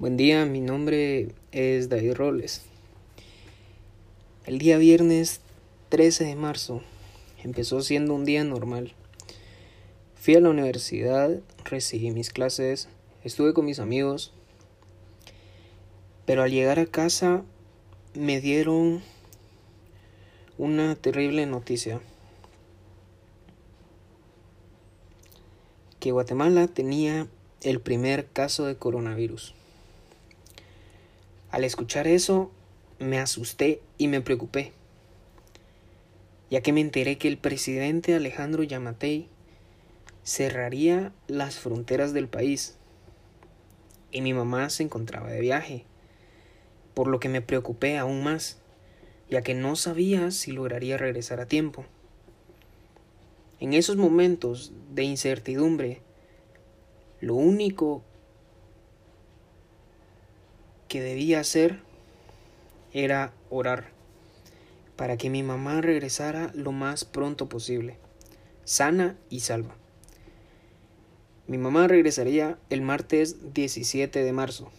Buen día, mi nombre es David Robles. El día viernes 13 de marzo empezó siendo un día normal. Fui a la universidad, recibí mis clases, estuve con mis amigos, pero al llegar a casa me dieron una terrible noticia. Que Guatemala tenía el primer caso de coronavirus. Al escuchar eso, me asusté y me preocupé, ya que me enteré que el presidente Alejandro Yamatei cerraría las fronteras del país y mi mamá se encontraba de viaje, por lo que me preocupé aún más, ya que no sabía si lograría regresar a tiempo. En esos momentos de incertidumbre, lo único que debía hacer era orar para que mi mamá regresara lo más pronto posible, sana y salva. Mi mamá regresaría el martes 17 de marzo,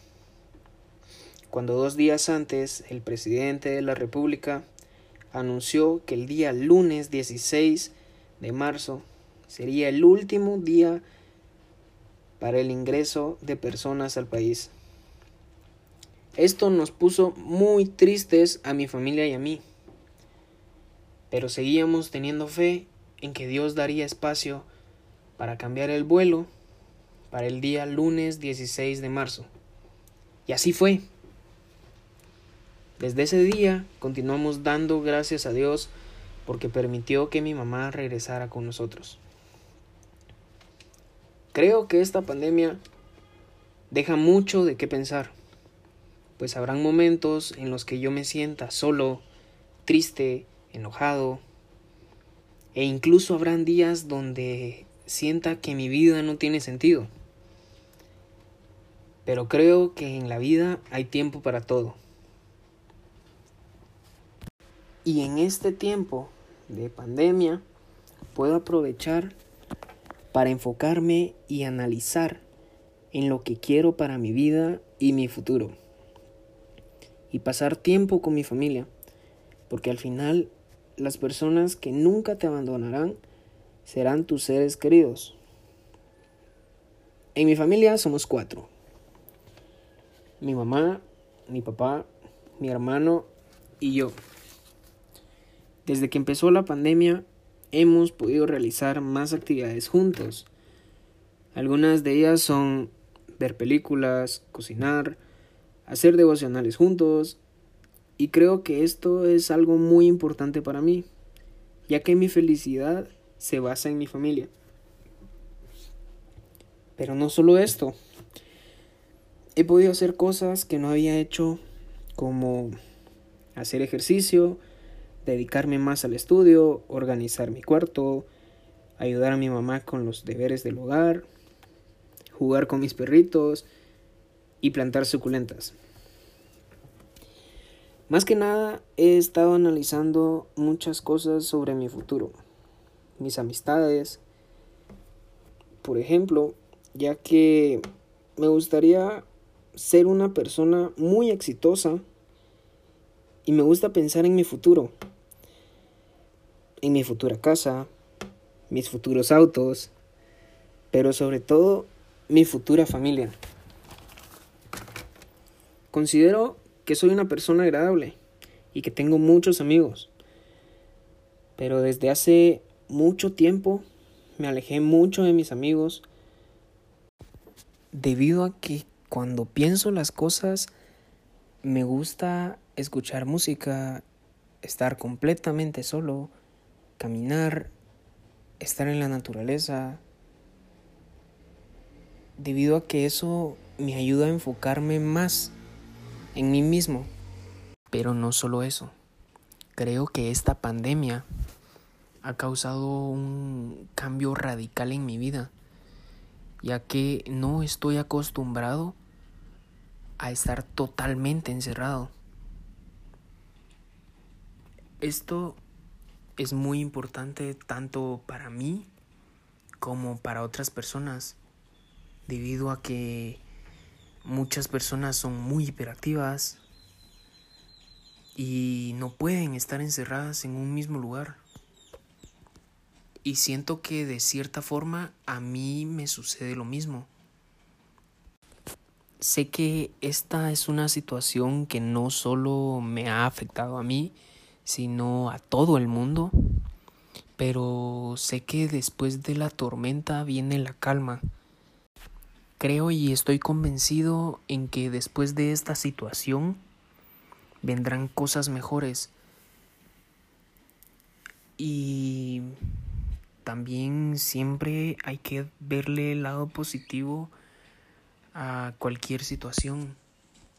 cuando dos días antes el presidente de la República anunció que el día lunes 16 de marzo sería el último día para el ingreso de personas al país. Esto nos puso muy tristes a mi familia y a mí, pero seguíamos teniendo fe en que Dios daría espacio para cambiar el vuelo para el día lunes 16 de marzo. Y así fue. Desde ese día continuamos dando gracias a Dios porque permitió que mi mamá regresara con nosotros. Creo que esta pandemia deja mucho de qué pensar pues habrán momentos en los que yo me sienta solo, triste, enojado, e incluso habrán días donde sienta que mi vida no tiene sentido. Pero creo que en la vida hay tiempo para todo. Y en este tiempo de pandemia puedo aprovechar para enfocarme y analizar en lo que quiero para mi vida y mi futuro y pasar tiempo con mi familia, porque al final las personas que nunca te abandonarán serán tus seres queridos. En mi familia somos cuatro. Mi mamá, mi papá, mi hermano y yo. Desde que empezó la pandemia hemos podido realizar más actividades juntos. Algunas de ellas son ver películas, cocinar, hacer devocionales juntos. Y creo que esto es algo muy importante para mí, ya que mi felicidad se basa en mi familia. Pero no solo esto. He podido hacer cosas que no había hecho, como hacer ejercicio, dedicarme más al estudio, organizar mi cuarto, ayudar a mi mamá con los deberes del hogar, jugar con mis perritos, y plantar suculentas. Más que nada he estado analizando muchas cosas sobre mi futuro, mis amistades, por ejemplo, ya que me gustaría ser una persona muy exitosa y me gusta pensar en mi futuro, en mi futura casa, mis futuros autos, pero sobre todo mi futura familia. Considero que soy una persona agradable y que tengo muchos amigos. Pero desde hace mucho tiempo me alejé mucho de mis amigos debido a que cuando pienso las cosas me gusta escuchar música, estar completamente solo, caminar, estar en la naturaleza, debido a que eso me ayuda a enfocarme más en mí mismo. Pero no solo eso. Creo que esta pandemia ha causado un cambio radical en mi vida, ya que no estoy acostumbrado a estar totalmente encerrado. Esto es muy importante tanto para mí como para otras personas, debido a que Muchas personas son muy hiperactivas y no pueden estar encerradas en un mismo lugar. Y siento que de cierta forma a mí me sucede lo mismo. Sé que esta es una situación que no solo me ha afectado a mí, sino a todo el mundo. Pero sé que después de la tormenta viene la calma. Creo y estoy convencido en que después de esta situación vendrán cosas mejores. Y también siempre hay que verle el lado positivo a cualquier situación.